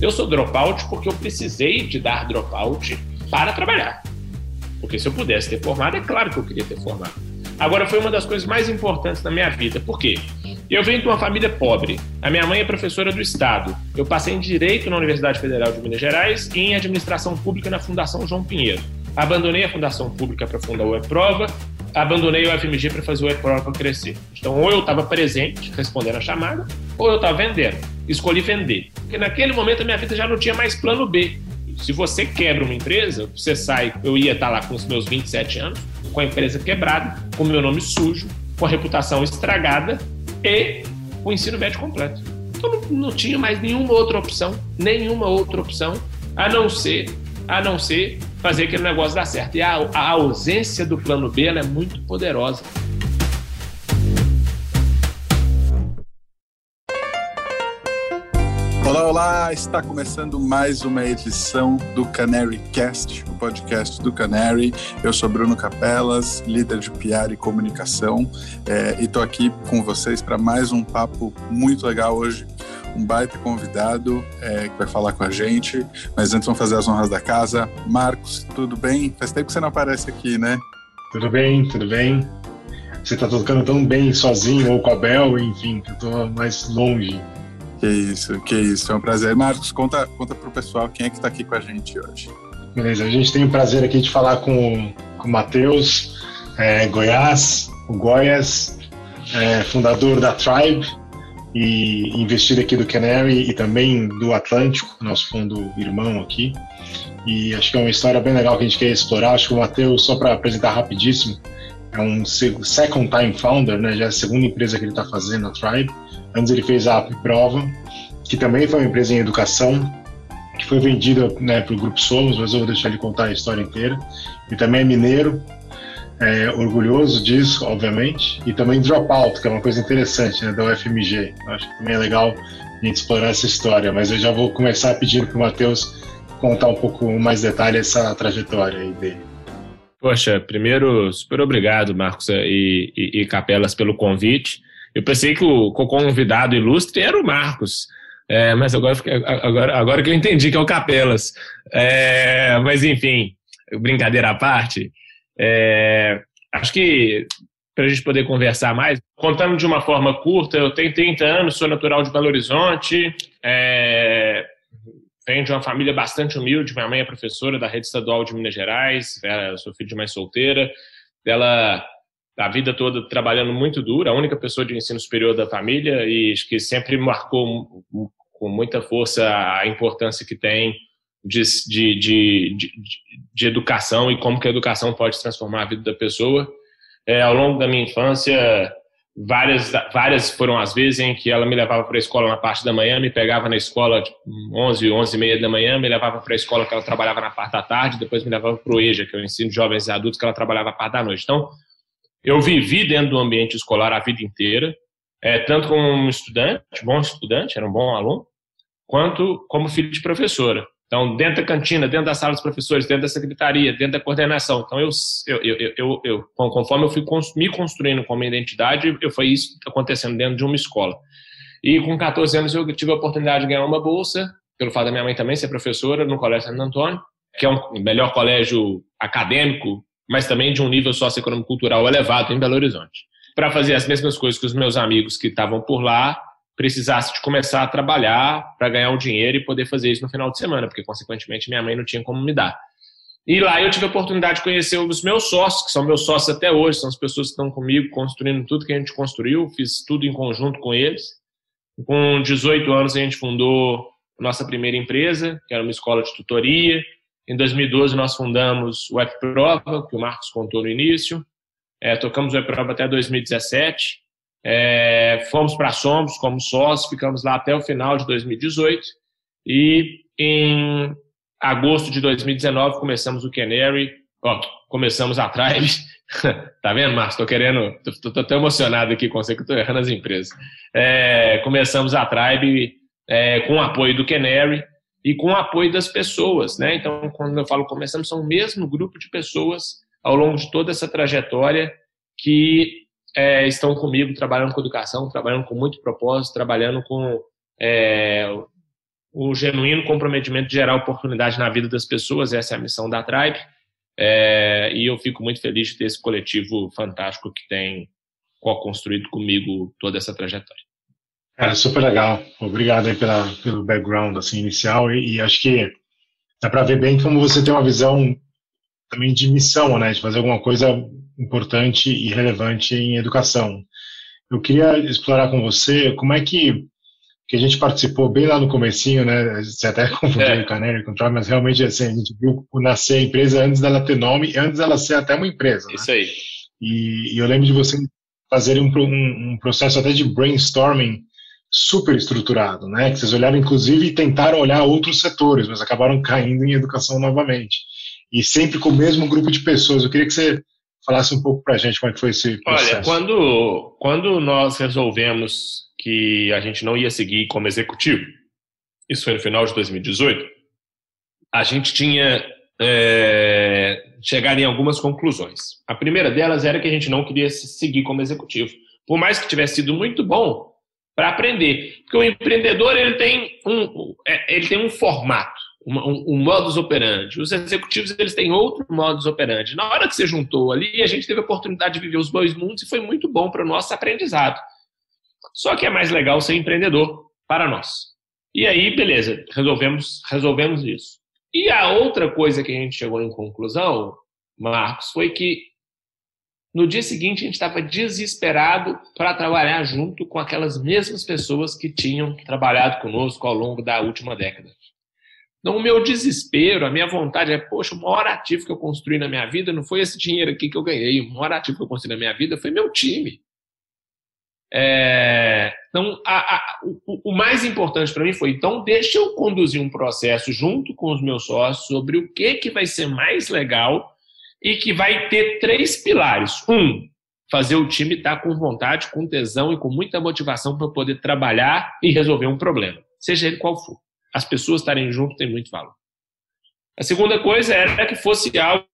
Eu sou dropout porque eu precisei de dar dropout para trabalhar. Porque se eu pudesse ter formado, é claro que eu queria ter formado. Agora, foi uma das coisas mais importantes na minha vida. Por quê? Eu venho de uma família pobre. A minha mãe é professora do Estado. Eu passei em Direito na Universidade Federal de Minas Gerais e em Administração Pública na Fundação João Pinheiro. Abandonei a Fundação Pública para fundar o E-Prova, abandonei o FMG para fazer o E-Prova crescer. Então, ou eu estava presente, respondendo a chamada, ou eu estava vendendo. Escolhi vender. Porque naquele momento a minha vida já não tinha mais plano B. Se você quebra uma empresa, você sai. Eu ia estar lá com os meus 27 anos, com a empresa quebrada, com o meu nome sujo, com a reputação estragada e o ensino médio completo. Então não, não tinha mais nenhuma outra opção, nenhuma outra opção, a não ser, a não ser fazer aquele negócio dar certo. E a, a ausência do plano B é muito poderosa. Olá, olá! Está começando mais uma edição do Canary Cast, o podcast do Canary. Eu sou Bruno Capelas, líder de PR e comunicação, é, e estou aqui com vocês para mais um papo muito legal hoje. Um baita convidado é, que vai falar com a gente, mas antes vamos fazer as honras da casa. Marcos, tudo bem? Faz tempo que você não aparece aqui, né? Tudo bem, tudo bem. Você está tocando tão bem sozinho ou com a Bel, enfim, eu estou mais longe. Que isso, que isso. É um prazer. Marcos, conta, conta pro pessoal quem é que está aqui com a gente hoje. Beleza, a gente tem o prazer aqui de falar com, com o Matheus é, Goiás, o Goiás, é, fundador da Tribe e investidor aqui do Canary e também do Atlântico, nosso fundo irmão aqui. E acho que é uma história bem legal que a gente quer explorar. Acho que o Matheus, só para apresentar rapidíssimo, é um second time founder, né? Já é a segunda empresa que ele está fazendo, a Tribe. Antes ele fez a App Prova, que também foi uma empresa em educação, que foi vendida né, para o Grupo Somos, mas eu vou deixar ele contar a história inteira. E também é mineiro, é, orgulhoso disso, obviamente. E também Dropout, que é uma coisa interessante, né, da UFMG. Eu acho que também é legal a gente explorar essa história, mas eu já vou começar pedindo para o Matheus contar um pouco mais detalhe essa trajetória aí dele. Poxa, primeiro, super obrigado, Marcos e, e, e Capelas, pelo convite. Eu pensei que o, convidado ilustre era o Marcos. É, mas agora, agora, agora que eu entendi que é o Capelas. É, mas, enfim, brincadeira à parte, é, acho que para a gente poder conversar mais, contando de uma forma curta, eu tenho 30 anos, sou natural de Belo Horizonte, é, venho de uma família bastante humilde. Minha mãe é professora da rede estadual de Minas Gerais, eu sou filho de mãe solteira. Ela a vida toda trabalhando muito duro, a única pessoa de ensino superior da família e que sempre marcou com muita força a importância que tem de, de, de, de, de educação e como que a educação pode transformar a vida da pessoa. É, ao longo da minha infância, várias, várias foram as vezes em que ela me levava para a escola na parte da manhã, me pegava na escola tipo, 11, 11 e meia da manhã, me levava para a escola que ela trabalhava na parte da tarde, depois me levava para o EJA, que é o ensino de jovens e adultos, que ela trabalhava na parte da noite. Então, eu vivi dentro do ambiente escolar a vida inteira, é, tanto como um estudante, bom estudante, era um bom aluno, quanto como filho de professora. Então, dentro da cantina, dentro da sala dos professores, dentro da secretaria, dentro da coordenação. Então, eu, eu, eu, eu, conforme eu fui me construindo como identidade, eu foi isso acontecendo dentro de uma escola. E com 14 anos eu tive a oportunidade de ganhar uma bolsa, pelo fato da minha mãe também ser professora no Colégio Santo Antônio, que é um melhor colégio acadêmico mas também de um nível socioeconômico cultural elevado em Belo Horizonte. Para fazer as mesmas coisas que os meus amigos que estavam por lá, precisasse de começar a trabalhar para ganhar um dinheiro e poder fazer isso no final de semana, porque, consequentemente, minha mãe não tinha como me dar. E lá eu tive a oportunidade de conhecer os meus sócios, que são meus sócios até hoje, são as pessoas que estão comigo construindo tudo que a gente construiu, fiz tudo em conjunto com eles. Com 18 anos a gente fundou nossa primeira empresa, que era uma escola de tutoria, em 2012, nós fundamos o WebProva, que o Marcos contou no início. É, tocamos o WebProva até 2017. É, fomos para Somos como sócios, ficamos lá até o final de 2018. E em agosto de 2019 começamos o Canary, ó, começamos a Tribe. tá vendo, Marcos? Tô querendo, tô, tô, emocionado aqui com você que eu errando as empresas. É, começamos a Tribe é, com o apoio do Canary e com o apoio das pessoas, né? Então, quando eu falo começamos, são o mesmo grupo de pessoas ao longo de toda essa trajetória que é, estão comigo trabalhando com educação, trabalhando com muito propósito, trabalhando com é, o genuíno comprometimento de gerar oportunidade na vida das pessoas, essa é a missão da Tribe. É, e eu fico muito feliz de ter esse coletivo fantástico que tem co-construído comigo toda essa trajetória. Cara, super legal. Obrigado aí pela, pelo background assim, inicial e, e acho que dá para ver bem como você tem uma visão também de missão, né, de fazer alguma coisa importante e relevante em educação. Eu queria explorar com você como é que que a gente participou bem lá no comecinho, né? Você até confundiu é. o Canary com o mas realmente assim, a gente viu nascer a empresa antes dela ter nome, antes dela ser até uma empresa. Né? Isso aí. E, e, eu lembro de você fazer um, um, um, processo até de brainstorming super estruturado, né? Que vocês olharam, inclusive, e tentaram olhar outros setores, mas acabaram caindo em educação novamente. E sempre com o mesmo grupo de pessoas. Eu queria que você falasse um pouco para a gente como é foi esse processo. Olha, quando, quando nós resolvemos que a gente não ia seguir como executivo, isso foi no final de 2018, a gente tinha é, chegado em algumas conclusões. A primeira delas era que a gente não queria seguir como executivo, por mais que tivesse sido muito bom para aprender, porque o empreendedor ele tem um, é, ele tem um formato, um, um modus operandi. Os executivos eles têm outro modus operandi. Na hora que você juntou ali, a gente teve a oportunidade de viver os dois mundos e foi muito bom para o nosso aprendizado. Só que é mais legal ser empreendedor para nós. E aí, beleza, resolvemos, resolvemos isso. E a outra coisa que a gente chegou em conclusão, Marcos, foi que no dia seguinte a gente estava desesperado para trabalhar junto com aquelas mesmas pessoas que tinham trabalhado conosco ao longo da última década. Então, o meu desespero, a minha vontade é, poxa, o maior ativo que eu construí na minha vida não foi esse dinheiro aqui que eu ganhei, o maior ativo que eu construí na minha vida foi meu time. É, então, a, a, o, o, mais importante para mim foi, então, deixa eu conduzir um processo junto com os meus sócios sobre o que, que vai ser mais legal e que vai ter três pilares. Um, fazer o time estar tá com vontade, com tesão e com muita motivação para poder trabalhar e resolver um problema, seja ele qual for. As pessoas estarem junto tem muito valor. A segunda coisa era que fosse algo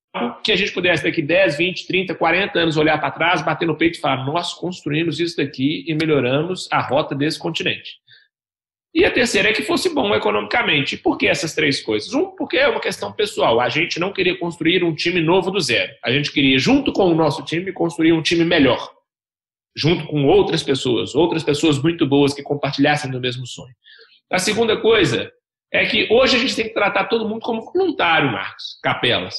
que a gente pudesse daqui 10, 20, 30, 40 anos olhar para trás, bater no peito e falar: nós construímos isso daqui e melhoramos a rota desse continente. E a terceira é que fosse bom economicamente. Por que essas três coisas? Um, porque é uma questão pessoal. A gente não queria construir um time novo do zero. A gente queria, junto com o nosso time, construir um time melhor. Junto com outras pessoas, outras pessoas muito boas que compartilhassem do mesmo sonho. A segunda coisa é que hoje a gente tem que tratar todo mundo como voluntário, Marcos, capelas.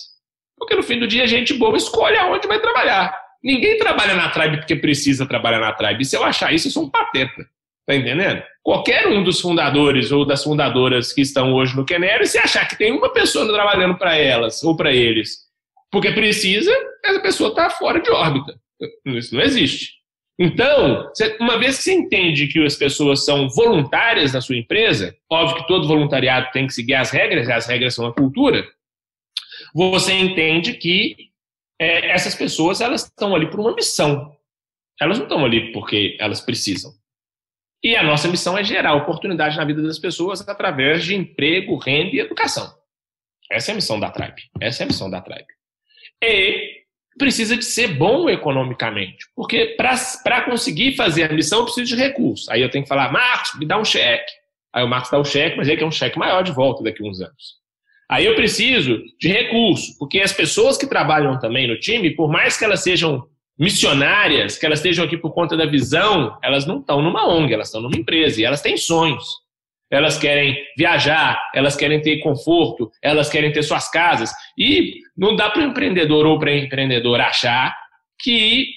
Porque no fim do dia a gente boa escolhe aonde vai trabalhar. Ninguém trabalha na Tribe porque precisa trabalhar na Tribe. E se eu achar isso, eu sou um pateta. Tá entendendo? Qualquer um dos fundadores ou das fundadoras que estão hoje no Canary, se achar que tem uma pessoa trabalhando para elas ou para eles porque precisa, essa pessoa está fora de órbita. Isso não existe. Então, uma vez que você entende que as pessoas são voluntárias na sua empresa, óbvio que todo voluntariado tem que seguir as regras, e as regras são a cultura, você entende que é, essas pessoas elas estão ali por uma missão. Elas não estão ali porque elas precisam. E a nossa missão é gerar oportunidade na vida das pessoas através de emprego, renda e educação. Essa é a missão da Tribe. Essa é a missão da Tribe. E precisa de ser bom economicamente. Porque para conseguir fazer a missão, eu preciso de recursos. Aí eu tenho que falar, Marcos, me dá um cheque. Aí o Marcos dá o cheque, mas ele quer um cheque maior de volta daqui a uns anos. Aí eu preciso de recurso, porque as pessoas que trabalham também no time, por mais que elas sejam missionárias, que elas estejam aqui por conta da visão, elas não estão numa ONG, elas estão numa empresa e elas têm sonhos. Elas querem viajar, elas querem ter conforto, elas querem ter suas casas. E não dá para o empreendedor ou para empreendedor achar que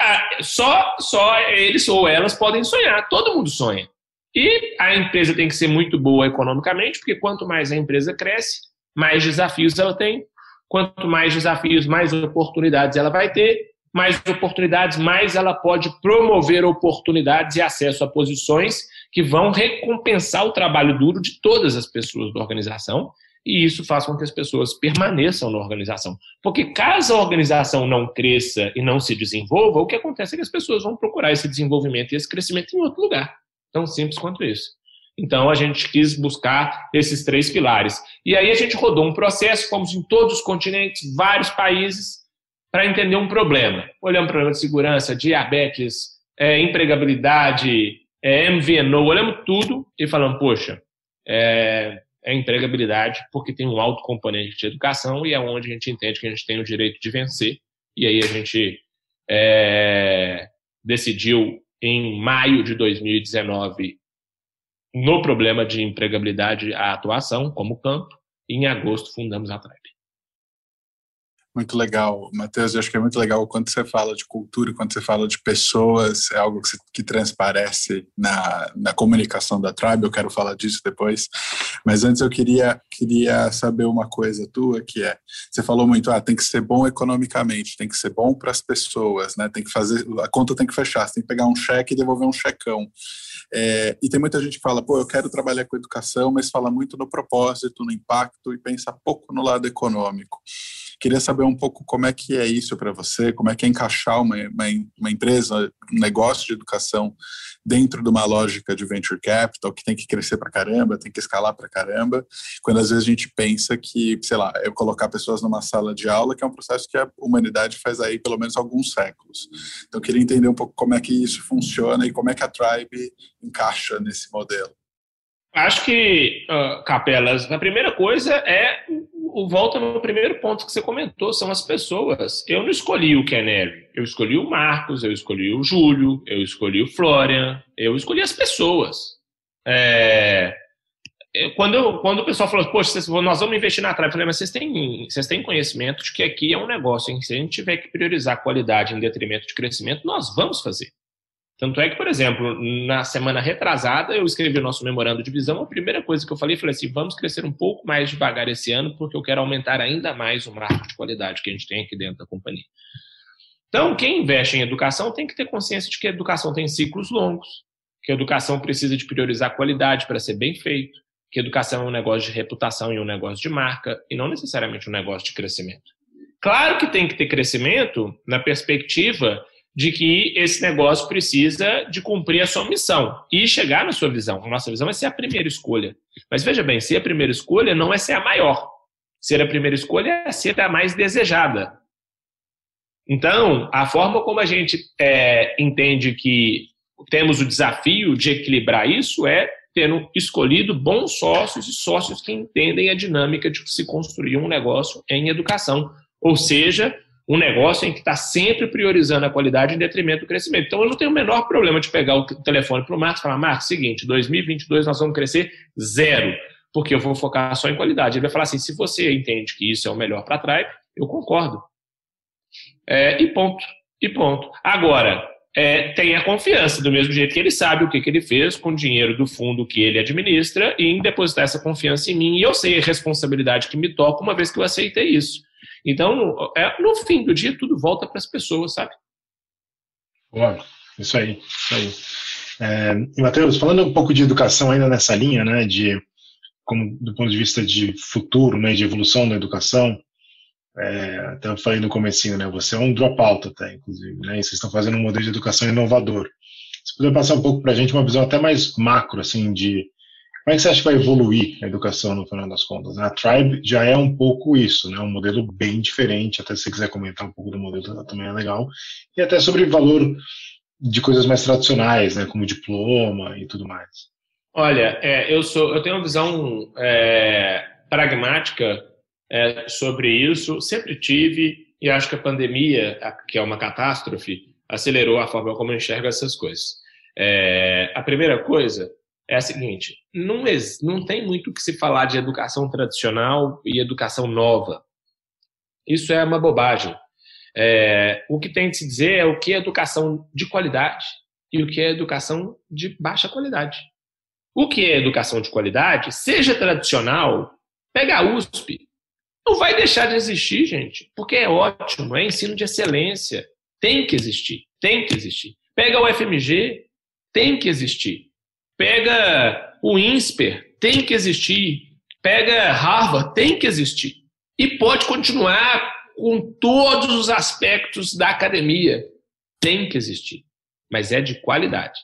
ah, só, só eles ou elas podem sonhar. Todo mundo sonha. E a empresa tem que ser muito boa economicamente, porque quanto mais a empresa cresce, mais desafios ela tem. Quanto mais desafios, mais oportunidades ela vai ter. Mais oportunidades, mais ela pode promover oportunidades e acesso a posições que vão recompensar o trabalho duro de todas as pessoas da organização. E isso faz com que as pessoas permaneçam na organização. Porque caso a organização não cresça e não se desenvolva, o que acontece é que as pessoas vão procurar esse desenvolvimento e esse crescimento em outro lugar. Tão simples quanto isso. Então a gente quis buscar esses três pilares. E aí a gente rodou um processo, fomos em todos os continentes, vários países, para entender um problema. Olhamos problema de segurança, diabetes, é, empregabilidade, é MVNO, olhamos tudo e falamos, poxa, é, é empregabilidade porque tem um alto componente de educação e é onde a gente entende que a gente tem o direito de vencer. E aí a gente é, decidiu em maio de 2019 no problema de empregabilidade a atuação como campo e em agosto fundamos a Tribe. Muito legal, Matheus. Eu acho que é muito legal quando você fala de cultura, quando você fala de pessoas, é algo que, se, que transparece na, na comunicação da Tribe. Eu quero falar disso depois. Mas antes eu queria, queria saber uma coisa tua, que é: você falou muito, ah, tem que ser bom economicamente, tem que ser bom para as pessoas, né? Tem que fazer, a conta tem que fechar, você tem que pegar um cheque e devolver um checão. É, e tem muita gente que fala, pô, eu quero trabalhar com educação, mas fala muito no propósito, no impacto e pensa pouco no lado econômico. Queria saber um pouco como é que é isso para você, como é que é encaixar uma, uma, uma, empresa, um negócio de educação dentro de uma lógica de venture capital que tem que crescer para caramba, tem que escalar para caramba, quando às vezes a gente pensa que, sei lá, eu colocar pessoas numa sala de aula, que é um processo que a humanidade faz aí pelo menos alguns séculos. Então, queria entender um pouco como é que isso funciona e como é que a Tribe encaixa nesse modelo. Acho que, uh, Capelas, a primeira coisa é o volta no primeiro ponto que você comentou, são as pessoas. Eu não escolhi o Canary, eu escolhi o Marcos, eu escolhi o Júlio, eu escolhi o Florian, eu escolhi as pessoas. É, quando, eu, quando o pessoal falou, poxa, nós vamos investir na Tribe, eu falei, mas vocês têm, vocês têm conhecimento de que aqui é um negócio, em se a gente tiver que priorizar qualidade em detrimento de crescimento, nós vamos fazer. Tanto é que, por exemplo, na semana retrasada, eu escrevi o nosso memorando de visão. A primeira coisa que eu falei, falei assim: vamos crescer um pouco mais devagar esse ano, porque eu quero aumentar ainda mais o marco de qualidade que a gente tem aqui dentro da companhia. Então, quem investe em educação tem que ter consciência de que a educação tem ciclos longos, que a educação precisa de priorizar qualidade para ser bem feito, que a educação é um negócio de reputação e um negócio de marca, e não necessariamente um negócio de crescimento. Claro que tem que ter crescimento na perspectiva de que esse negócio precisa de cumprir a sua missão e chegar na sua visão. A nossa visão é ser a primeira escolha. Mas veja bem, ser a primeira escolha não é ser a maior. Ser a primeira escolha é ser a mais desejada. Então, a forma como a gente é, entende que temos o desafio de equilibrar isso é tendo escolhido bons sócios e sócios que entendem a dinâmica de se construir um negócio em educação. Ou seja, um negócio em que está sempre priorizando a qualidade em detrimento do crescimento. Então, eu não tenho o menor problema de pegar o telefone para o Marcos e falar, Marcos, seguinte, 2022 nós vamos crescer zero, porque eu vou focar só em qualidade. Ele vai falar assim, se você entende que isso é o melhor para Tribe, eu concordo. É, e ponto. E ponto. Agora, é, tenha confiança, do mesmo jeito que ele sabe o que, que ele fez com o dinheiro do fundo que ele administra, em depositar essa confiança em mim. E eu sei a responsabilidade que me toca uma vez que eu aceitei isso. Então, é, no fim do dia, tudo volta para as pessoas, sabe? Boa, isso aí, isso aí. É, Matheus, falando um pouco de educação ainda nessa linha, né, de, como, do ponto de vista de futuro, né, de evolução da educação, é, até eu falei no comecinho, né, você é um dropout até, inclusive, né, e vocês estão fazendo um modelo de educação inovador. Você poderia passar um pouco para a gente uma visão até mais macro, assim, de como é que você acha que vai evoluir a educação no final das contas? A Tribe já é um pouco isso, né? um modelo bem diferente, até se você quiser comentar um pouco do modelo também é legal, e até sobre valor de coisas mais tradicionais, né? como diploma e tudo mais. Olha, é, eu sou, eu tenho uma visão é, pragmática é, sobre isso, sempre tive, e acho que a pandemia, que é uma catástrofe, acelerou a forma como eu enxergo essas coisas. É, a primeira coisa é a seguinte: não, não tem muito o que se falar de educação tradicional e educação nova. Isso é uma bobagem. É, o que tem de se dizer é o que é educação de qualidade e o que é educação de baixa qualidade. O que é educação de qualidade, seja tradicional, pega a USP. Não vai deixar de existir, gente, porque é ótimo, é ensino de excelência. Tem que existir, tem que existir. Pega o FMG, tem que existir. Pega o INSPER, tem que existir. Pega Harvard, tem que existir. E pode continuar com todos os aspectos da academia. Tem que existir. Mas é de qualidade.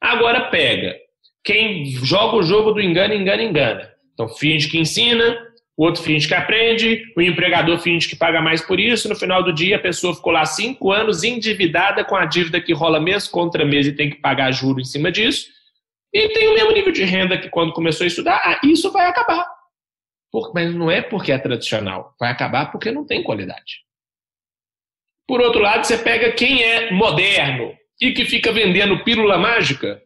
Agora pega. Quem joga o jogo do engano, engana, engana. Então finge que ensina, o outro finge que aprende, o empregador finge que paga mais por isso, no final do dia a pessoa ficou lá cinco anos endividada com a dívida que rola mês contra mês e tem que pagar juro em cima disso, e tem o mesmo nível de renda que quando começou a estudar, ah, isso vai acabar. Por, mas não é porque é tradicional, vai acabar porque não tem qualidade. Por outro lado, você pega quem é moderno e que fica vendendo pílula mágica,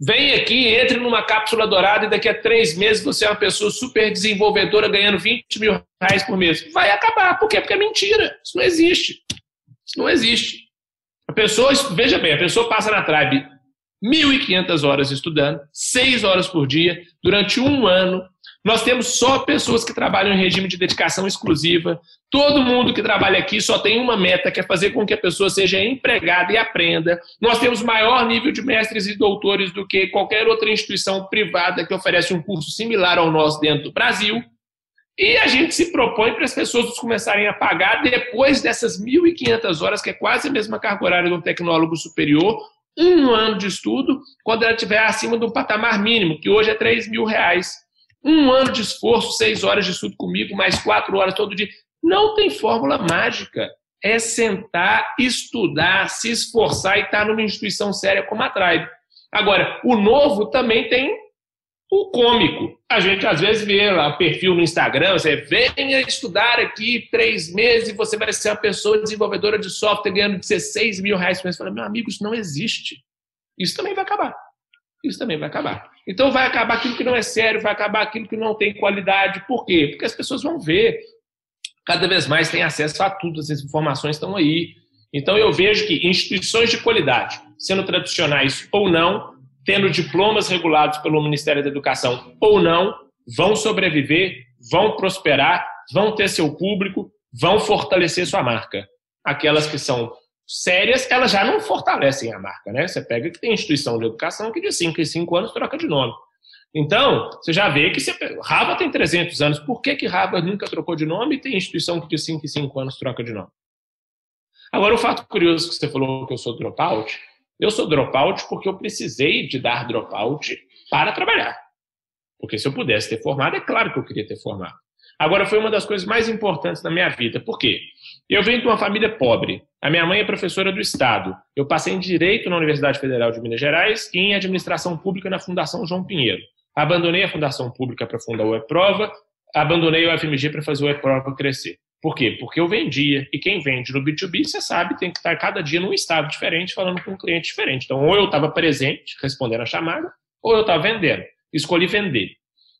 vem aqui, entre numa cápsula dourada e daqui a três meses você é uma pessoa super desenvolvedora ganhando 20 mil reais por mês. Vai acabar. Por quê? Porque é mentira. Isso não existe. Isso não existe. A pessoa, veja bem, a pessoa passa na Tribe 1.500 horas estudando, 6 horas por dia, durante um ano, nós temos só pessoas que trabalham em regime de dedicação exclusiva. Todo mundo que trabalha aqui só tem uma meta, que é fazer com que a pessoa seja empregada e aprenda. Nós temos maior nível de mestres e doutores do que qualquer outra instituição privada que oferece um curso similar ao nosso dentro do Brasil. E a gente se propõe para as pessoas começarem a pagar depois dessas 1.500 horas, que é quase a mesma carga horária de um tecnólogo superior, um ano de estudo, quando ela estiver acima de um patamar mínimo, que hoje é 3 mil reais. Um ano de esforço, seis horas de estudo comigo, mais quatro horas todo dia. Não tem fórmula mágica. É sentar, estudar, se esforçar e estar numa instituição séria como a Tribe. Agora, o novo também tem o cômico. A gente às vezes vê lá o perfil no Instagram, você venha estudar aqui três meses e você vai ser uma pessoa desenvolvedora de software ganhando 16 mil reais por mês. Fala, meu amigo, isso não existe. Isso também vai acabar. Isso também vai acabar. Então vai acabar aquilo que não é sério, vai acabar aquilo que não tem qualidade. Por quê? Porque as pessoas vão ver. Cada vez mais tem acesso a tudo, as informações estão aí. Então eu vejo que instituições de qualidade, sendo tradicionais ou não, tendo diplomas regulados pelo Ministério da Educação ou não, vão sobreviver, vão prosperar, vão ter seu público, vão fortalecer sua marca. Aquelas que são sérias, elas já não fortalecem a marca, né? Você pega que tem instituição de educação que de 5 em 5 anos troca de nome. Então, você já vê que você, Harvard tem 300 anos. Por que, que Harvard nunca trocou de nome e tem instituição que de 5 em 5 anos troca de nome? Agora, o fato curioso que você falou que eu sou dropout, eu sou dropout porque eu precisei de dar dropout para trabalhar. Porque se eu pudesse ter formado, é claro que eu queria ter formado. Agora, foi uma das coisas mais importantes da minha vida. Por quê? Eu venho de uma família pobre. A minha mãe é professora do Estado. Eu passei em Direito na Universidade Federal de Minas Gerais e em Administração Pública na Fundação João Pinheiro. Abandonei a Fundação Pública para fundar o E-Prova, abandonei o FMG para fazer o E-Prova crescer. Por quê? Porque eu vendia, e quem vende no B2B, você sabe, tem que estar cada dia num estado diferente, falando com um cliente diferente. Então, ou eu estava presente, respondendo a chamada, ou eu estava vendendo. Escolhi vender.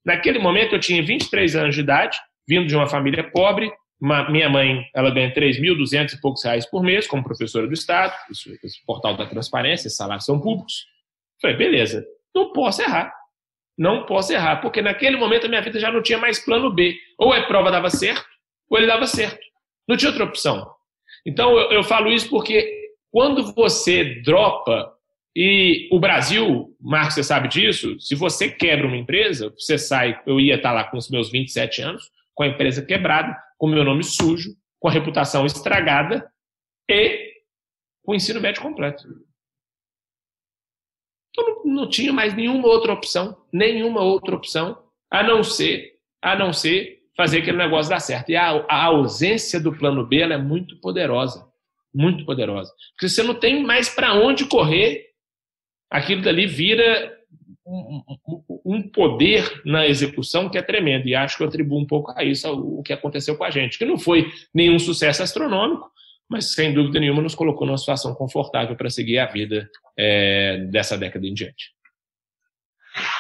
Naquele momento, eu tinha 23 anos de idade, vindo de uma família pobre, uma, minha mãe, ela ganha 3.200 e poucos reais por mês como professora do Estado, isso, esse portal da transparência, salários são públicos. Falei, beleza, não posso errar. Não posso errar, porque naquele momento a minha vida já não tinha mais plano B. Ou a prova dava certo, ou ele dava certo. Não tinha outra opção. Então eu, eu falo isso porque quando você dropa, e o Brasil, Marcos, você sabe disso, se você quebra uma empresa, você sai, eu ia estar lá com os meus 27 anos, com a empresa quebrada, com o meu nome sujo, com a reputação estragada e com o ensino médio completo. Então não, não tinha mais nenhuma outra opção, nenhuma outra opção, a não ser, a não ser fazer aquele negócio dar certo. E a, a ausência do plano B é muito poderosa, muito poderosa. Porque você não tem mais para onde correr, aquilo dali vira um, poder na execução que é tremendo. E acho que eu atribuo um pouco a isso o que aconteceu com a gente, que não foi nenhum sucesso astronômico, mas sem dúvida nenhuma nos colocou numa situação confortável para seguir a vida é, dessa década em diante.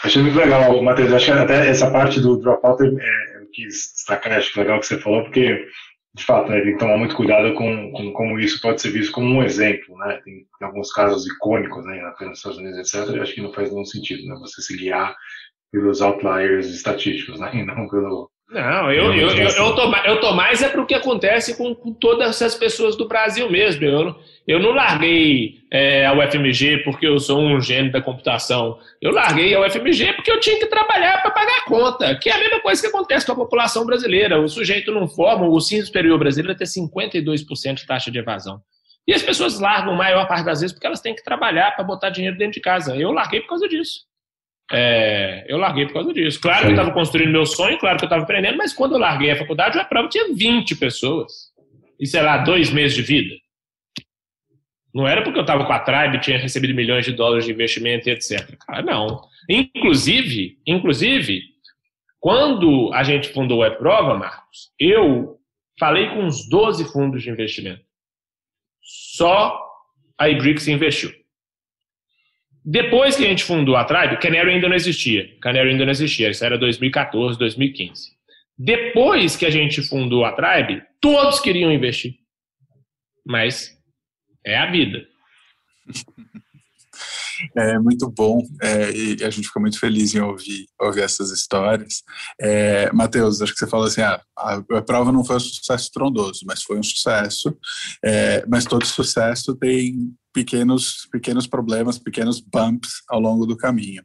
Achei muito legal, Matheus. Acho que até essa parte do dropout é, quis destacar, acho que legal que você falou, porque de fato, né, tem que tomar muito cuidado com, com, como isso pode ser visto como um exemplo, né? Tem, tem alguns casos icônicos, né, nos Estados Unidos, etc. E acho que não faz nenhum sentido, né? Você se guiar pelos outliers estatísticos, né? E não pelo não, eu, eu, eu, eu, tô, eu tô mais é para o que acontece com, com, todas essas pessoas do Brasil mesmo. Eu, eu não larguei é, a UFMG porque eu sou um gênio da computação. Eu larguei a UFMG porque eu tinha que trabalhar para pagar a conta, que é a mesma coisa que acontece com a população brasileira. O sujeito não forma, o ensino superior brasileiro tem 52% de taxa de evasão. E as pessoas largam a maior parte das vezes porque elas têm que trabalhar para botar dinheiro dentro de casa. Eu larguei por causa disso. É, eu larguei por causa disso. Claro Sim. que eu estava construindo meu sonho, claro que eu estava aprendendo, mas quando eu larguei a faculdade, a prova tinha 20 pessoas. E sei lá, dois meses de vida. Não era porque eu estava com a Tribe, tinha recebido milhões de dólares de investimento e etc. Cara, não. Inclusive, inclusive, quando a gente fundou a Prova, Marcos, eu falei com uns 12 fundos de investimento. Só a Ibrix investiu. Depois que a gente fundou a Tribe, Canary ainda não existia. Canary ainda não existia. Isso era 2014, 2015. Depois que a gente fundou a Tribe, todos queriam investir. Mas é a vida. É muito bom é, e a gente fica muito feliz em ouvir, ouvir essas histórias. É, Matheus, acho que você falou assim: ah, a, a, prova não foi um sucesso trondoso, mas foi um sucesso. É, mas todo sucesso tem pequenos, pequenos problemas, pequenos bumps ao longo do caminho.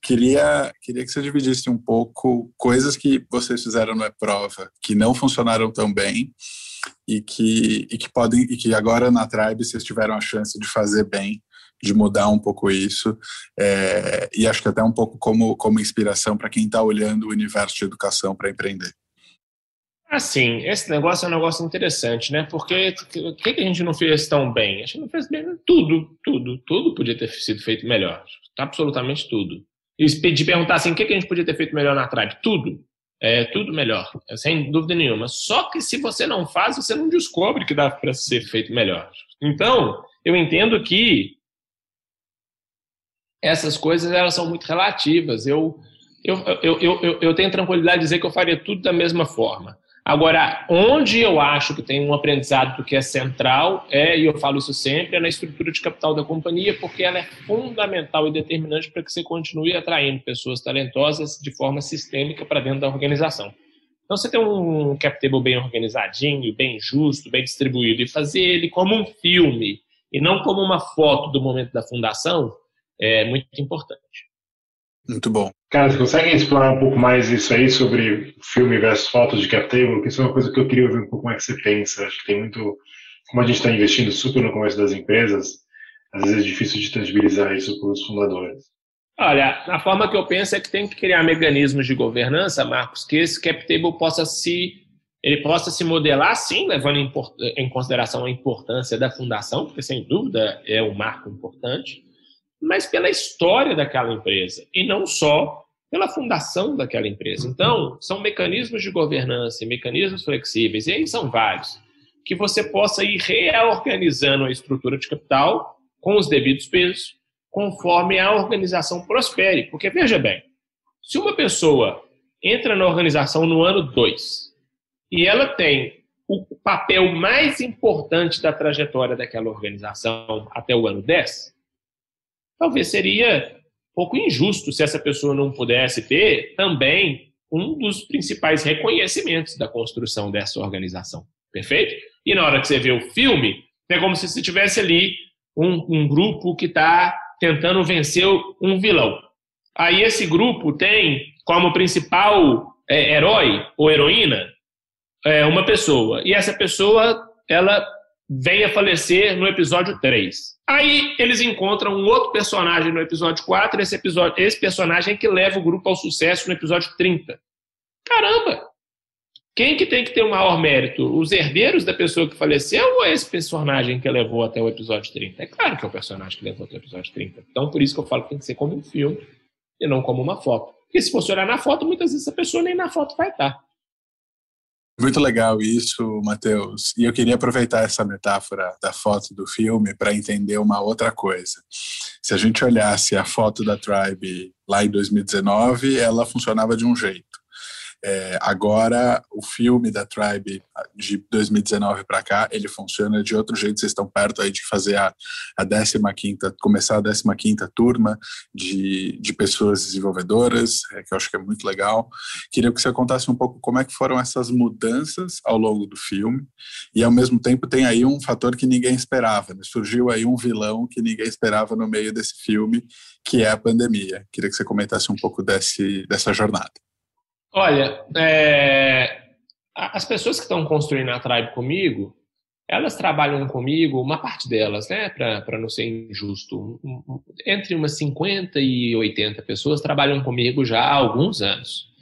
Queria, queria que você dividisse um pouco coisas que vocês fizeram no prova que não funcionaram tão bem e que, e que podem e que agora na Tribe vocês tiveram a chance de fazer bem de mudar um pouco isso é, e acho que até um pouco como, como inspiração para quem está olhando o universo de educação para empreender. Assim, esse negócio é um negócio interessante, né? Porque o que, que a gente não fez tão bem? A gente não fez bem tudo, tudo, tudo podia ter sido feito melhor. Absolutamente tudo. E de perguntar assim, o que, que a gente podia ter feito melhor na Tribe? Tudo. É tudo melhor, sem dúvida nenhuma. Só que se você não faz, você não descobre que dá para ser feito melhor. Então, eu entendo que essas coisas elas são muito relativas. Eu, eu, eu, eu, eu, tenho tranquilidade de dizer que eu faria tudo da mesma forma. Agora, onde eu acho que tem um aprendizado que é central, é, e eu falo isso sempre, é na estrutura de capital da companhia, porque ela é fundamental e determinante para que você continue atraindo pessoas talentosas de forma sistêmica para dentro da organização. Então, você ter um cap table bem organizadinho, bem justo, bem distribuído, e fazer ele como um filme, e não como uma foto do momento da fundação, é muito importante. Muito bom. Cara, você consegue explorar um pouco mais isso aí sobre filme versus fotos de cap table? Porque isso é uma coisa que eu queria ouvir um pouco como é que você pensa. Acho que tem muito. Como a gente está investindo super no começo das empresas, às vezes é difícil de tangibilizar isso para os fundadores. Olha, a forma que eu penso é que tem que criar mecanismos de governança, Marcos, que esse cap table possa se ele possa se modelar, sim, levando em consideração a importância da fundação, porque sem dúvida é um marco importante, mas pela história daquela empresa e não só pela fundação daquela empresa. Então, são mecanismos de governança, mecanismos flexíveis, e aí são vários, que você possa ir reorganizando a estrutura de capital com os devidos pesos, conforme a organização prospere. Porque, veja bem, se uma pessoa entra na organização no ano 2 e ela tem o papel mais importante da trajetória daquela organização até o ano 10, talvez seria um pouco injusto se essa pessoa não pudesse ter também um dos principais reconhecimentos da construção dessa organização. Perfeito? E na hora que você vê o filme, é como se você tivesse ali um, um grupo que está tentando vencer um vilão. Aí esse grupo tem como principal é, herói ou heroína é, uma pessoa. E essa pessoa, ela vem a falecer no episódio 3. Aí eles encontram um outro personagem no episódio 4, esse, episódio, esse personagem que leva o grupo ao sucesso no episódio 30. Caramba! Quem que tem que ter o maior mérito? Os herdeiros da pessoa que faleceu ou esse personagem que levou até o episódio 30? É claro que é o personagem que levou até o episódio 30. Então, por isso que eu falo que tem que ser como um filme e não como uma foto. Porque se você olhar na foto, muitas vezes a pessoa nem na foto vai estar. Muito legal isso, Matheus. E eu queria aproveitar essa metáfora da foto do filme para entender uma outra coisa. Se a gente olhasse a foto da Tribe lá em 2019, ela funcionava de um jeito. É, agora, o filme da Tribe de 2019 para cá, ele funciona de outro jeito. Vocês estão perto aí de fazer a, a 15 começar a 15 turma de, de pessoas desenvolvedoras, é, que eu acho que é muito legal. Queria que você contasse um pouco como é que foram essas mudanças ao longo do filme. E, ao mesmo tempo, tem aí um fator que ninguém esperava. Né? Surgiu aí um vilão que ninguém esperava no meio desse filme, que é a pandemia. Queria que você comentasse um pouco desse, dessa jornada. Olha, é, as pessoas que estão construindo a Tribe comigo, elas trabalham comigo, uma parte delas, né, para não ser injusto, entre umas 50 e 80 pessoas trabalham comigo já há alguns anos.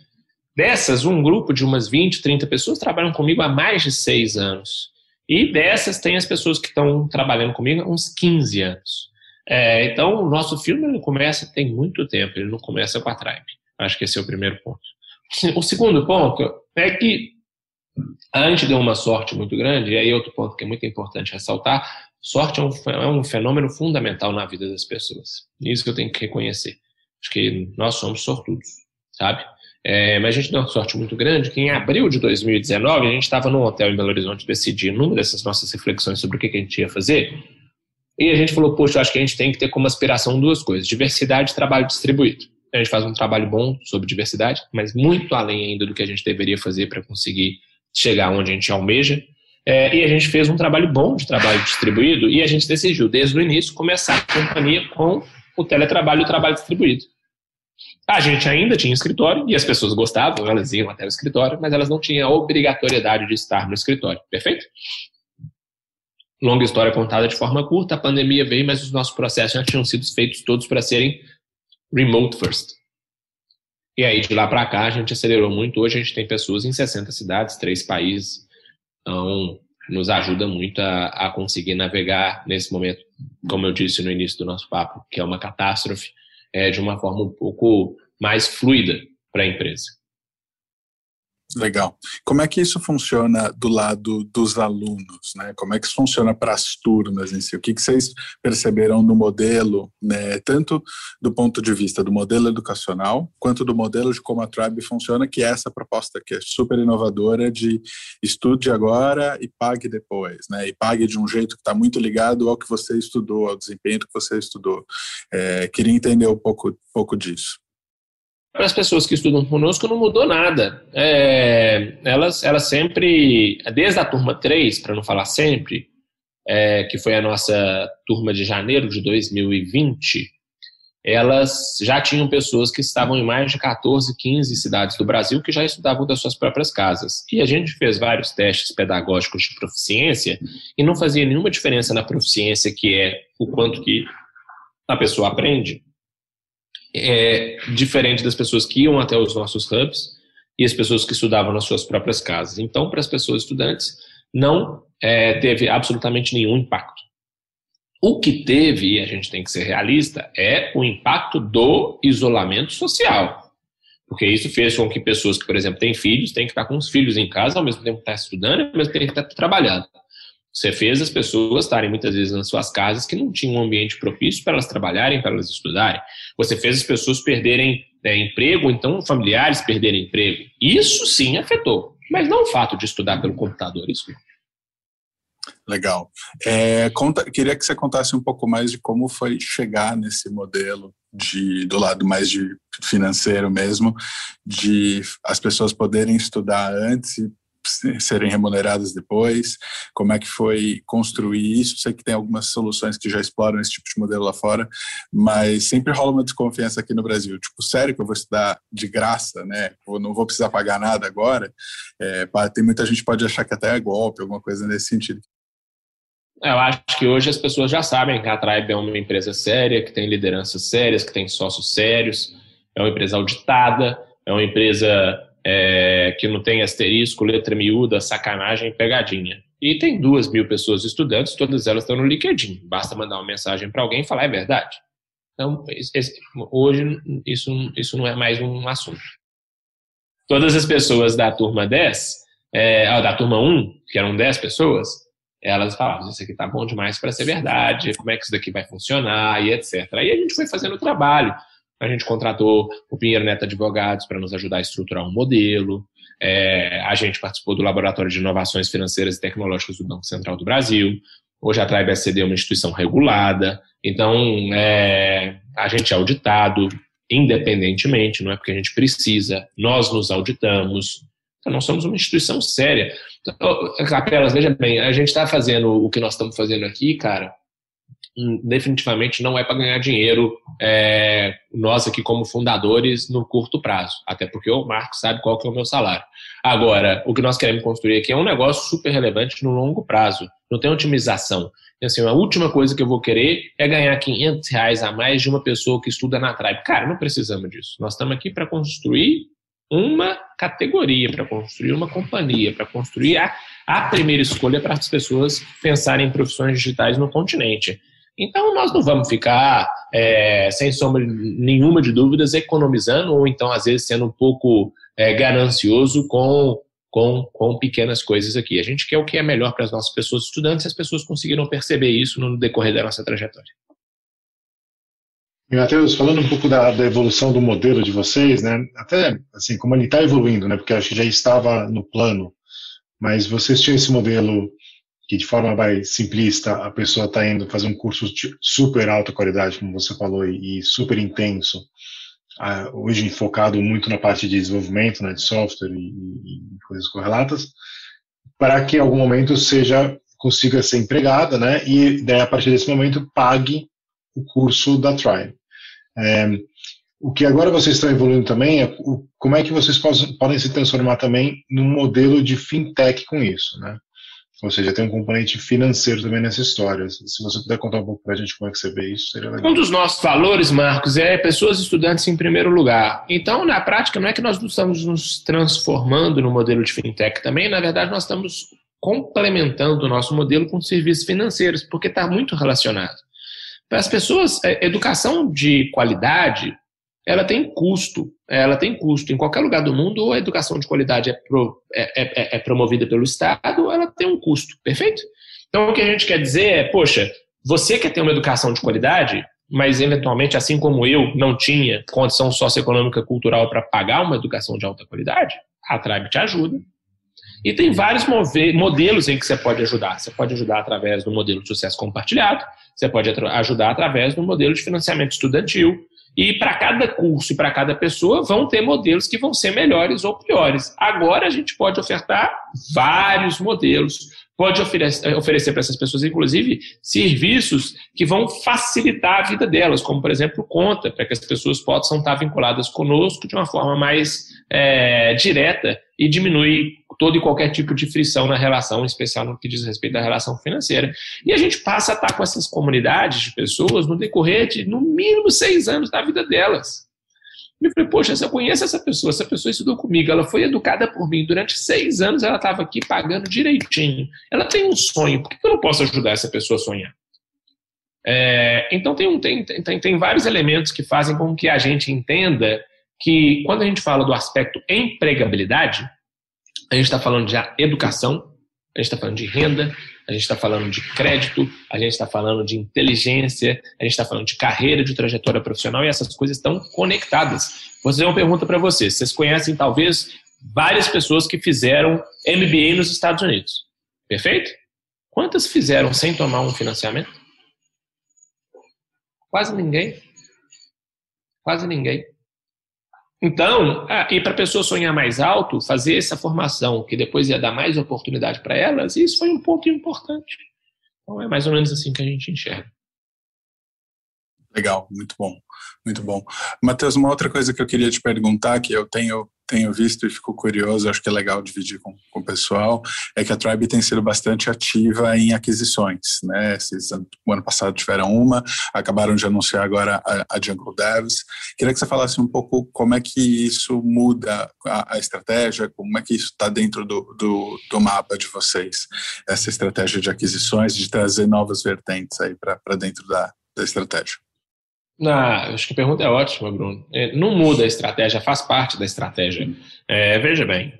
Dessas, um grupo de umas 20, 30 pessoas trabalham comigo há mais de seis anos. E dessas tem as pessoas que estão trabalhando comigo há uns 15 anos. É, então, o nosso filme ele começa tem muito tempo, ele não começa com a Tribe. Acho que esse é o primeiro ponto. O segundo ponto é que a gente deu uma sorte muito grande, e aí outro ponto que é muito importante ressaltar, sorte é um, é um fenômeno fundamental na vida das pessoas. Isso que eu tenho que reconhecer. Acho que nós somos sortudos, sabe? É, mas a gente deu uma sorte muito grande que em abril de 2019 a gente estava num hotel em Belo Horizonte decidindo numa dessas nossas reflexões sobre o que, que a gente ia fazer. E a gente falou, poxa, acho que a gente tem que ter como aspiração duas coisas: diversidade e trabalho distribuído. A gente faz um trabalho bom sobre diversidade, mas muito além ainda do que a gente deveria fazer para conseguir chegar onde a gente almeja. É, e a gente fez um trabalho bom de trabalho distribuído e a gente decidiu, desde o início, começar a companhia com o teletrabalho e o trabalho distribuído. A gente ainda tinha escritório e as pessoas gostavam, elas iam até o escritório, mas elas não tinham a obrigatoriedade de estar no escritório. Perfeito? Longa história contada de forma curta, a pandemia veio, mas os nossos processos já tinham sido feitos todos para serem remote first. E aí, de lá para cá, a gente acelerou muito. Hoje a gente tem pessoas em 60 cidades, três países. Então, nos ajuda muito a, a conseguir navegar nesse momento, como eu disse no início do nosso papo, que é uma catástrofe, é, de uma forma um pouco mais fluida para a empresa. Legal. Como é que isso funciona do lado dos alunos? Né? Como é que isso funciona para as turmas em si? O que, que vocês perceberam no modelo, né? tanto do ponto de vista do modelo educacional, quanto do modelo de como a Tribe funciona, que é essa proposta que é super inovadora de estude agora e pague depois, né? e pague de um jeito que está muito ligado ao que você estudou, ao desempenho que você estudou. É, queria entender um pouco, pouco disso para as pessoas que estudam conosco não mudou nada. É, elas, elas sempre, desde a turma 3, para não falar sempre, é, que foi a nossa turma de janeiro de 2020, elas já tinham pessoas que estavam em mais de 14, 15 cidades do Brasil que já estudavam das suas próprias casas. E a gente fez vários testes pedagógicos de proficiência e não fazia nenhuma diferença na proficiência, que é o quanto que a pessoa aprende, é diferente das pessoas que iam até os nossos hubs e as pessoas que estudavam nas suas próprias casas. Então, para as pessoas estudantes, não é, teve absolutamente nenhum impacto. O que teve, e a gente tem que ser realista, é o impacto do isolamento social. Porque isso fez com que pessoas que, por exemplo, têm filhos, têm que estar com os filhos em casa, ao mesmo tempo que estão estudando, ao mesmo tempo que estão trabalhando. Você fez as pessoas estarem muitas vezes nas suas casas que não tinham um ambiente propício para elas trabalharem, para elas estudarem. Você fez as pessoas perderem né, emprego, então familiares perderem emprego. Isso sim afetou, mas não o fato de estudar pelo computador, isso. Legal. É, conta, queria que você contasse um pouco mais de como foi chegar nesse modelo de, do lado mais de financeiro mesmo, de as pessoas poderem estudar antes e serem remuneradas depois? Como é que foi construir isso? Sei que tem algumas soluções que já exploram esse tipo de modelo lá fora, mas sempre rola uma desconfiança aqui no Brasil. Tipo, sério que eu vou estudar de graça, né? Eu não vou precisar pagar nada agora? É, tem muita gente que pode achar que até é golpe, alguma coisa nesse sentido. Eu acho que hoje as pessoas já sabem que a Tribe é uma empresa séria, que tem lideranças sérias, que tem sócios sérios, é uma empresa auditada, é uma empresa é, que não tem asterisco, letra miúda, sacanagem, pegadinha. E tem duas mil pessoas estudantes, todas elas estão no LinkedIn. Basta mandar uma mensagem para alguém e falar, é verdade. Então, esse, hoje, isso, isso não é mais um assunto. Todas as pessoas da turma 10, é, da turma 1, que eram 10 pessoas, elas falavam, isso aqui tá bom demais para ser verdade, como é que isso daqui vai funcionar e etc. Aí a gente foi fazendo o trabalho. A gente contratou o Pinheiro Neto Advogados para nos ajudar a estruturar um modelo. É, a gente participou do Laboratório de Inovações Financeiras e Tecnológicas do Banco Central do Brasil. Hoje a Tribe SCD é uma instituição regulada. Então, é, a gente é auditado independentemente, não é porque a gente precisa, nós nos auditamos. Então, nós somos uma instituição séria. Então, Capelas, veja bem, a gente está fazendo o que nós estamos fazendo aqui, cara, definitivamente não é para ganhar dinheiro é, nós aqui como fundadores no curto prazo, até porque o Marco sabe qual que é o meu salário. Agora, o que nós queremos construir aqui é um negócio super relevante no longo prazo, não tem otimização. Assim, a última coisa que eu vou querer é ganhar 500 reais a mais de uma pessoa que estuda na Tribe. Cara, não precisamos disso. Nós estamos aqui para construir uma categoria, para construir uma companhia, para construir a, a primeira escolha para as pessoas pensarem em profissões digitais no continente. Então, nós não vamos ficar, é, sem sombra nenhuma de dúvidas, economizando ou então, às vezes, sendo um pouco é, ganancioso com, com, com pequenas coisas aqui. A gente quer o que é melhor para as nossas pessoas estudantes e as pessoas conseguiram perceber isso no decorrer da nossa trajetória. Matheus, falando um pouco da, da, evolução do modelo de vocês, né? Até assim, como ele está evoluindo, né? Porque acho que já estava no plano, mas vocês tinham esse modelo que de forma mais simplista a pessoa está indo fazer um curso de super alta qualidade, como você falou, e, super intenso, hoje focado muito na parte de desenvolvimento, né, de software e, e coisas correlatas, para que em algum momento seja consiga ser empregada, né, e daí a partir desse momento pague o curso da Tribe. É, o que agora vocês estão evoluindo também é o, como é que vocês podem se transformar também num modelo de fintech com isso, né? Ou seja, tem um componente financeiro também nessa história. Se você puder contar um pouco para a gente como é que você vê isso, seria legal. Um dos nossos valores, Marcos, é pessoas estudantes em primeiro lugar. Então, na prática, não é que nós estamos nos transformando no modelo de fintech também, na verdade, nós estamos complementando o nosso modelo com serviços financeiros, porque está muito relacionado. Para as pessoas, é, educação de qualidade, ela tem custo. Ela tem custo. Em qualquer lugar do mundo, a educação de qualidade é, pro, é, é, é, promovida pelo Estado, ela tem um custo. Perfeito? Então, o que a gente quer dizer é, poxa, você quer ter uma educação de qualidade, mas eventualmente, assim como eu não tinha condição socioeconômica cultural para pagar uma educação de alta qualidade, a Tribe te ajuda. E tem vários modelos em que você pode ajudar. Você pode ajudar através do modelo de sucesso compartilhado, você pode ajudar através do modelo de financiamento estudantil. E para cada curso e para cada pessoa vão ter modelos que vão ser melhores ou piores. Agora a gente pode ofertar vários modelos, pode oferecer, oferecer para essas pessoas, inclusive, serviços que vão facilitar a vida delas, como, por exemplo, conta, para que as pessoas possam estar vinculadas conosco de uma forma mais é, direta e diminuir todo e qualquer tipo de frição na relação, em especial no que diz respeito à relação financeira. E a gente passa a estar com essas comunidades de pessoas no decorrer de, no mínimo, seis anos da vida delas. E eu falei, poxa, se eu conheço essa pessoa, essa pessoa estudou comigo, ela foi educada por mim, durante seis anos ela estava aqui pagando direitinho. Ela tem um sonho, por que eu não posso ajudar essa pessoa a sonhar? É, então tem, um, tem, tem, tem vários elementos que fazem com que a gente entenda que quando a gente fala do aspecto empregabilidade, a gente está falando de educação, a gente está falando de renda, a gente está falando de crédito, a gente está falando de inteligência, a gente está falando de carreira, de trajetória profissional e essas coisas estão conectadas. Vou fazer uma pergunta para vocês. Vocês conhecem talvez várias pessoas que fizeram MBA nos Estados Unidos, perfeito? Quantas fizeram sem tomar um financiamento? Quase ninguém. Quase ninguém. Então, ah, e para a pessoa sonhar mais alto, fazer essa formação, que depois ia dar mais oportunidade para elas, isso foi um ponto importante. Então, é mais ou menos assim que a gente enxerga. Legal, muito bom, muito bom. Matheus, uma outra coisa que eu queria te perguntar, que eu tenho tenho visto e fico curioso, acho que é legal dividir com, com o pessoal, é que a Tribe tem sido bastante ativa em aquisições, né? Esses, o ano passado tiveram uma, acabaram de anunciar agora a, a Jungle Devs. Queria que você falasse um pouco como é que isso muda a, a estratégia, como é que isso está dentro do, do, do, mapa de vocês, essa estratégia de aquisições, de trazer novas vertentes aí para dentro da, da estratégia. Ah, acho que a pergunta é ótima, Bruno. É, não muda a estratégia, faz parte da estratégia. É, veja bem,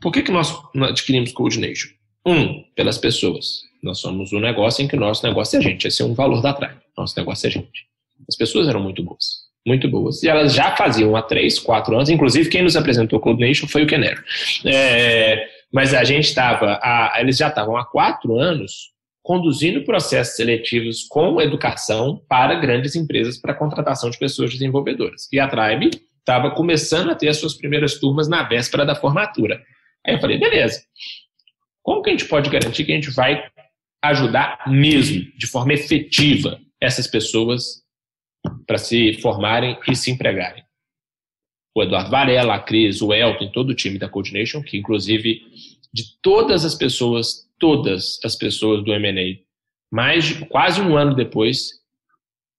por que, que nós adquirimos Coordination? Um, pelas pessoas. Nós somos um negócio em que o nosso negócio é a gente. Esse é um valor da Tribe. Nosso negócio é a gente. As pessoas eram muito boas. Muito boas. E elas já faziam há três, quatro anos. Inclusive, quem nos apresentou Coordination foi o Kenner. É, mas a gente estava. Eles já estavam há quatro anos conduzindo processos seletivos com educação para grandes empresas para contratação de pessoas desenvolvedoras. E a Tribe estava começando a ter as suas primeiras turmas na véspera da formatura. Aí eu falei, beleza, como que a gente pode garantir que a gente vai ajudar mesmo, de forma efetiva, essas pessoas para se formarem e se empregarem? O Eduardo Varela, a Cris, o Elton, todo o time da Coordination, que inclusive de todas as pessoas todas as pessoas do M&A. Mais de quase um ano depois,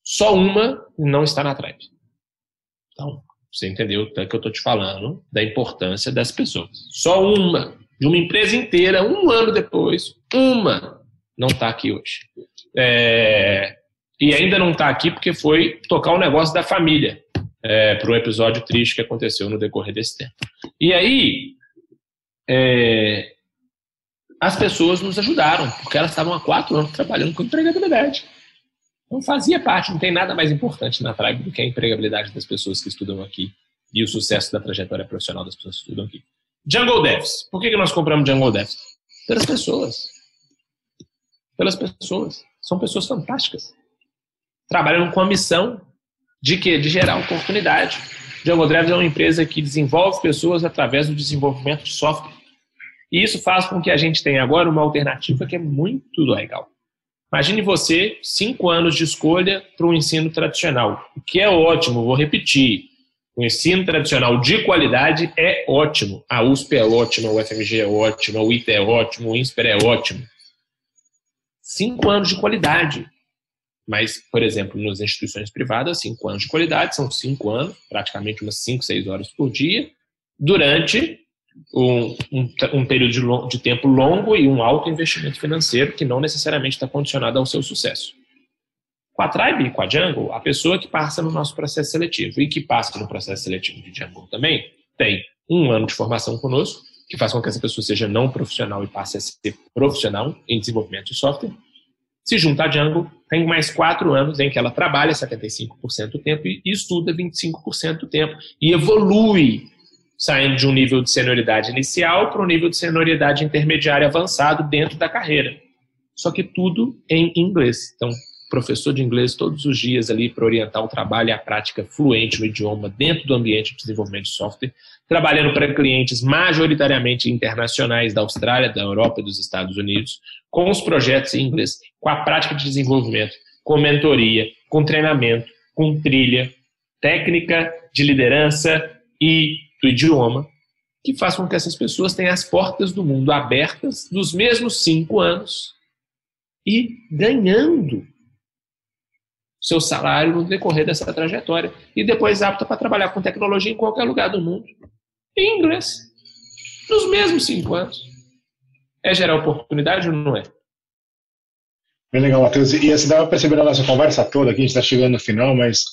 só uma não está na Tribe. Então, você entendeu o que eu estou te falando da importância das pessoas. Só uma de uma empresa inteira, um ano depois, uma não está aqui hoje. É, e ainda não está aqui porque foi tocar o negócio da família é, para um episódio triste que aconteceu no decorrer desse tempo. E aí, é, as pessoas nos ajudaram, porque elas estavam há quatro anos trabalhando com empregabilidade. Não fazia parte, não tem nada mais importante na Tribe do que a empregabilidade das pessoas que estudam aqui e o sucesso da trajetória profissional das pessoas que estudam aqui. Jungle Devs. Por que, que nós compramos Jungle Devs? Pelas pessoas. Pelas pessoas. São pessoas fantásticas. Trabalham com a missão de quê? De gerar oportunidade. Jungle Devs é uma empresa que desenvolve pessoas através do desenvolvimento de software. E isso faz com que a gente tenha agora uma alternativa que é muito legal. Imagine você, cinco anos de escolha para um ensino tradicional, o que é ótimo, vou repetir. O ensino tradicional de qualidade é ótimo. A USP é ótima, o FMG é ótimo, o ITA é ótimo, o INSPER é ótimo. Cinco anos de qualidade. Mas, por exemplo, nas instituições privadas, cinco anos de qualidade são cinco anos, praticamente umas cinco, seis horas por dia, durante um, um, um período de, de, tempo longo e um alto investimento financeiro que não necessariamente está condicionado ao seu sucesso. Com a Tribe e com a Django, a pessoa que passa no nosso processo seletivo e que passa no processo seletivo de Django também tem um ano de formação conosco, que faz com que essa pessoa seja não profissional e passe a ser profissional em desenvolvimento de software. Se junta a Django, tem mais quatro anos em que ela trabalha 75% do tempo e estuda 25% do tempo e evolui saindo de um nível de senioridade inicial para um nível de senioridade intermediária avançado dentro da carreira. Só que tudo em inglês. Então, professor de inglês todos os dias ali para orientar o trabalho e a prática fluente no idioma dentro do ambiente de desenvolvimento de software, trabalhando para clientes majoritariamente internacionais da Austrália, da Europa e dos Estados Unidos, com os projetos em inglês, com a prática de desenvolvimento, com mentoria, com treinamento, com trilha, técnica de liderança e do idioma, que faz com que essas pessoas tenham as portas do mundo abertas nos mesmos cinco anos e ganhando seu salário no decorrer dessa trajetória e depois apta para trabalhar com tecnologia em qualquer lugar do mundo em inglês nos mesmos cinco anos. É gerar oportunidade ou não é? Bem legal, Matheus. E assim, dá para perceber na nossa conversa toda, aqui a gente está chegando no final, mas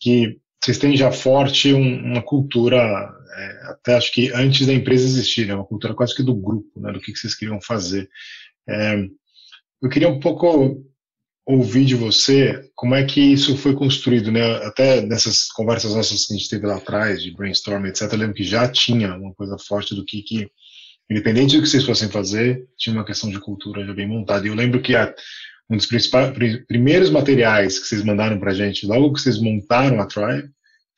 que vocês têm já forte um, uma cultura, é, até acho que antes da empresa existir, né, uma cultura quase que do grupo, né, do que, que vocês queriam fazer. É, eu queria um pouco ouvir de você como é que isso foi construído, né? Até nessas conversas nossas que a gente teve lá atrás, de brainstorming, etc., eu lembro que já tinha uma coisa forte do que, que independente do que vocês fossem fazer, tinha uma questão de cultura já bem montada. E eu lembro que a, um dos primeiros materiais que vocês mandaram para a gente, logo que vocês montaram a Tribe,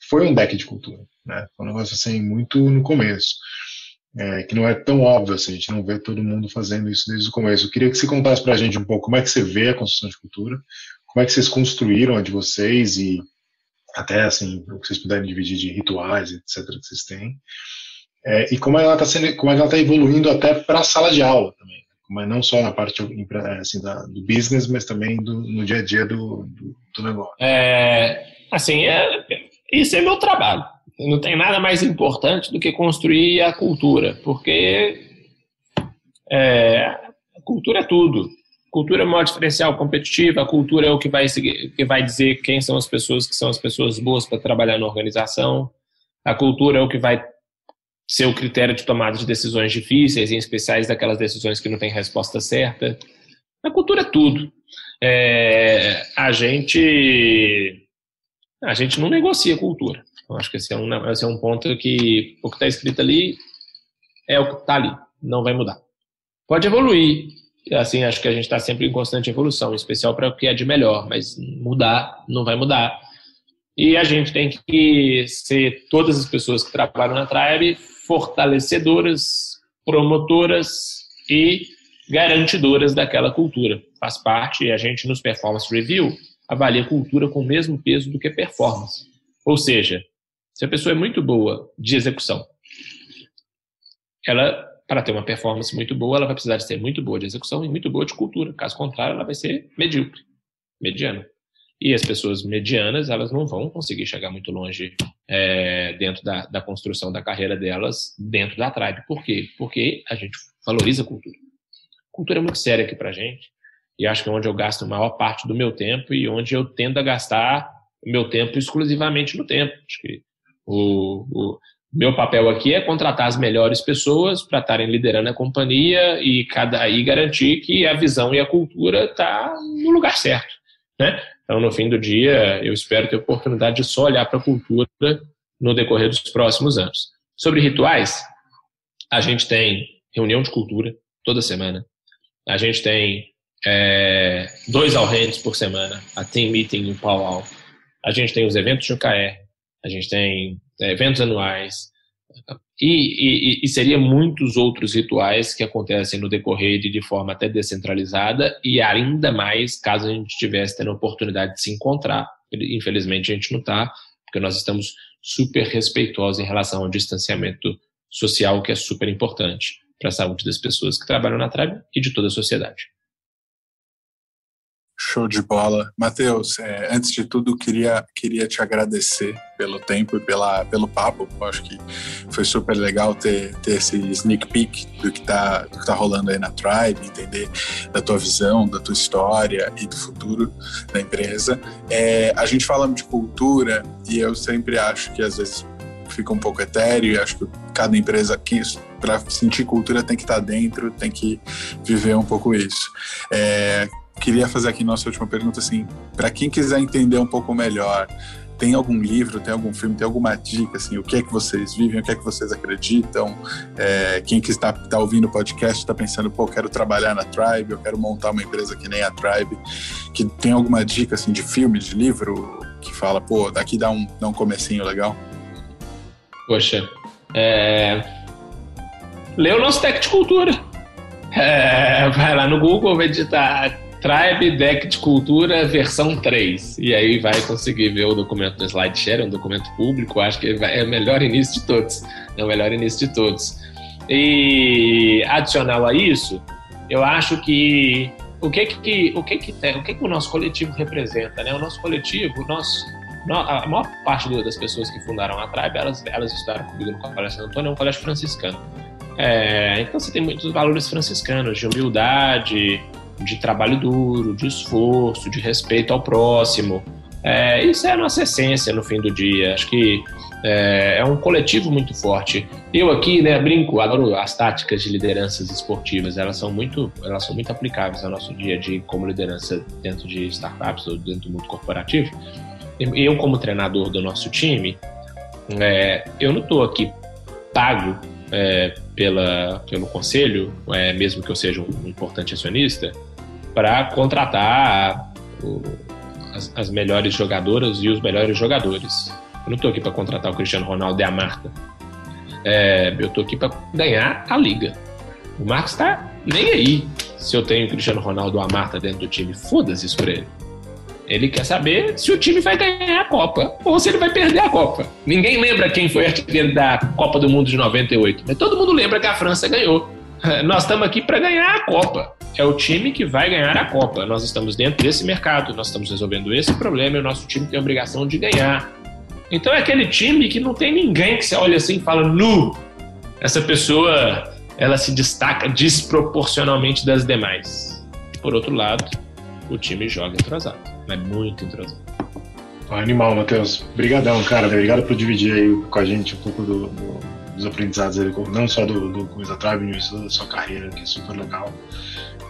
foi um deck de cultura. Né? Foi um negócio assim, muito no começo. É, que não é tão óbvio assim, a gente não vê todo mundo fazendo isso desde o começo. Eu queria que você contasse para a gente um pouco como é que você vê a construção de cultura, como é que vocês construíram a de vocês e até assim, o que vocês puderem dividir de rituais, etc., que vocês têm. É, e como ela está sendo, como ela está evoluindo até para a sala de aula também mas não só na parte assim, da, do business, mas também do, no dia a dia do, do, do negócio. É, assim, é, isso é meu trabalho. Não tem nada mais importante do que construir a cultura, porque é, a cultura é tudo. Cultura é modo diferencial competitivo, a cultura é o que vai, que vai dizer quem são as pessoas que são as pessoas boas para trabalhar na organização. A cultura é o que vai ser o critério de tomada de decisões difíceis, em especiais daquelas decisões que não têm resposta certa. A cultura é tudo. É, a gente a gente não negocia cultura. Eu acho que esse é um, esse é um ponto que o que está escrito ali é o que está ali, não vai mudar. Pode evoluir, assim, acho que a gente está sempre em constante evolução, em especial para o que é de melhor, mas mudar não vai mudar. E a gente tem que ser todas as pessoas que trabalham na Tribe fortalecedoras, promotoras e garantidoras daquela cultura. Faz parte, a gente nos Performance Review avalia cultura com o mesmo peso do que performance. Ou seja, se a pessoa é muito boa de execução, ela, para ter uma performance muito boa, ela vai precisar de ser muito boa de execução e muito boa de cultura. Caso contrário, ela vai ser medíocre, mediana. E as pessoas medianas, elas não vão conseguir chegar muito longe é, dentro da, da, construção da carreira delas dentro da tribe. Por quê? Porque a gente valoriza a cultura. Cultura é muito séria aqui pra gente. E acho que é onde eu gasto a maior parte do meu tempo e onde eu tendo a gastar o meu tempo exclusivamente no tempo. Acho que o, o meu papel aqui é contratar as melhores pessoas para estarem liderando a companhia e cada e garantir que a visão e a cultura está no lugar certo, né? Então, no fim do dia, eu espero ter oportunidade de só olhar para a cultura no decorrer dos próximos anos. Sobre rituais, a gente tem reunião de cultura toda semana. A gente tem é, dois all hands por semana, a team meeting em Pau A gente tem os eventos de OKR, a gente tem é, eventos anuais, e, e, e, seria muitos outros rituais que acontecem no decorrer de, de forma até descentralizada e ainda mais caso a gente estivesse tendo a oportunidade de se encontrar. Infelizmente a gente não está, porque nós estamos super respeitosos em relação ao distanciamento social, que é super importante para a saúde das pessoas que trabalham na Tribe e de toda a sociedade. Show de bola. Matheus, é, antes de tudo, queria, queria te agradecer pelo tempo e pela, pelo papo. Eu acho que foi super legal ter, ter esse sneak peek do que, está do que tá rolando aí na Tribe, entender da tua visão, da tua história e do futuro da empresa. É, a gente fala de cultura e eu sempre acho que às vezes fica um pouco etéreo e acho que cada empresa para sentir cultura tem que estar tá dentro, tem que viver um pouco isso. É, queria fazer aqui nossa última pergunta, assim, para quem quiser entender um pouco melhor, tem algum livro, tem algum filme, tem alguma dica, assim, o que é que vocês vivem, o que é que vocês acreditam? É, quem que está, está ouvindo o podcast está pensando, pô, quero trabalhar na Tribe, eu quero montar uma empresa que nem a Tribe, que tem alguma dica, assim, de filme, de livro, que fala, pô, daqui dá um, dá um comecinho legal? Poxa, é... lê o nosso Tech de Cultura. É, vai lá no Google, vai digitar Tribe Deck de Cultura versão 3. E aí vai conseguir ver o documento no SlideShare, é um documento público, acho que é o melhor início de todos. É o melhor início de todos. E adicional a isso, eu acho que o que que o que que tem, o que que o nosso coletivo representa, né? O nosso coletivo, nosso a maior parte das pessoas que fundaram a Tribe, elas, elas estudaram comigo no Colégio Santo Antônio, é um colégio franciscano. É, então você tem muitos valores franciscanos de humildade, de trabalho duro, de esforço, de respeito ao próximo. É, isso é a nossa essência no fim do dia. Acho que é, é, um coletivo muito forte. Eu aqui, né, brinco, adoro as táticas de lideranças esportivas. Elas são muito, elas são muito aplicáveis ao nosso dia a dia como liderança dentro de startups ou dentro do mundo corporativo. Eu, como treinador do nosso time, é, eu não estou aqui pago é, pela, pelo conselho, é, mesmo que eu seja um importante acionista, para contratar as, as, melhores jogadoras e os melhores jogadores. Eu não estou aqui para contratar o Cristiano Ronaldo e a Marta. É, eu estou aqui para ganhar a liga. O Marcos está nem aí se eu tenho o Cristiano Ronaldo ou a Marta dentro do time. Foda-se isso para ele. Ele quer saber se o time vai ganhar a Copa ou se ele vai perder a Copa. Ninguém lembra quem foi artilheiro da Copa do Mundo de 98, mas todo mundo lembra que a França ganhou. Nós estamos aqui para ganhar a Copa é o time que vai ganhar a Copa. Nós estamos dentro desse mercado, nós estamos resolvendo esse problema e o nosso time tem a obrigação de ganhar. Então é aquele time que não tem ninguém que você olha assim e fala, nu, essa pessoa ela se destaca desproporcionalmente das demais. Por outro lado, o time joga entrosado, é muito entrosado. Animal, Matheus. Obrigadão, cara. Obrigado por dividir aí com a gente um pouco do, do, dos aprendizados não só do, do Coisa Tribe, mas da sua carreira, que é super legal.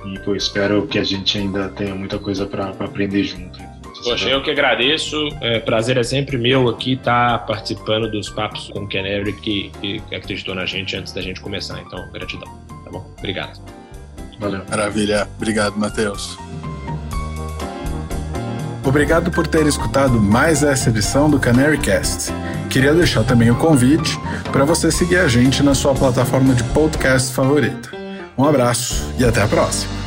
E pô, espero que a gente ainda tenha muita coisa para aprender junto. Poxa, eu que agradeço. É, prazer é sempre meu aqui estar tá participando dos papos com o Canary que, que acreditou na gente antes da gente começar. Então, gratidão. Tá bom? Obrigado. Valeu. Maravilha. Obrigado, Matheus. Obrigado por ter escutado mais essa edição do Canary Cast. Queria deixar também o convite para você seguir a gente na sua plataforma de podcast favorita. Um abraço e até a próxima!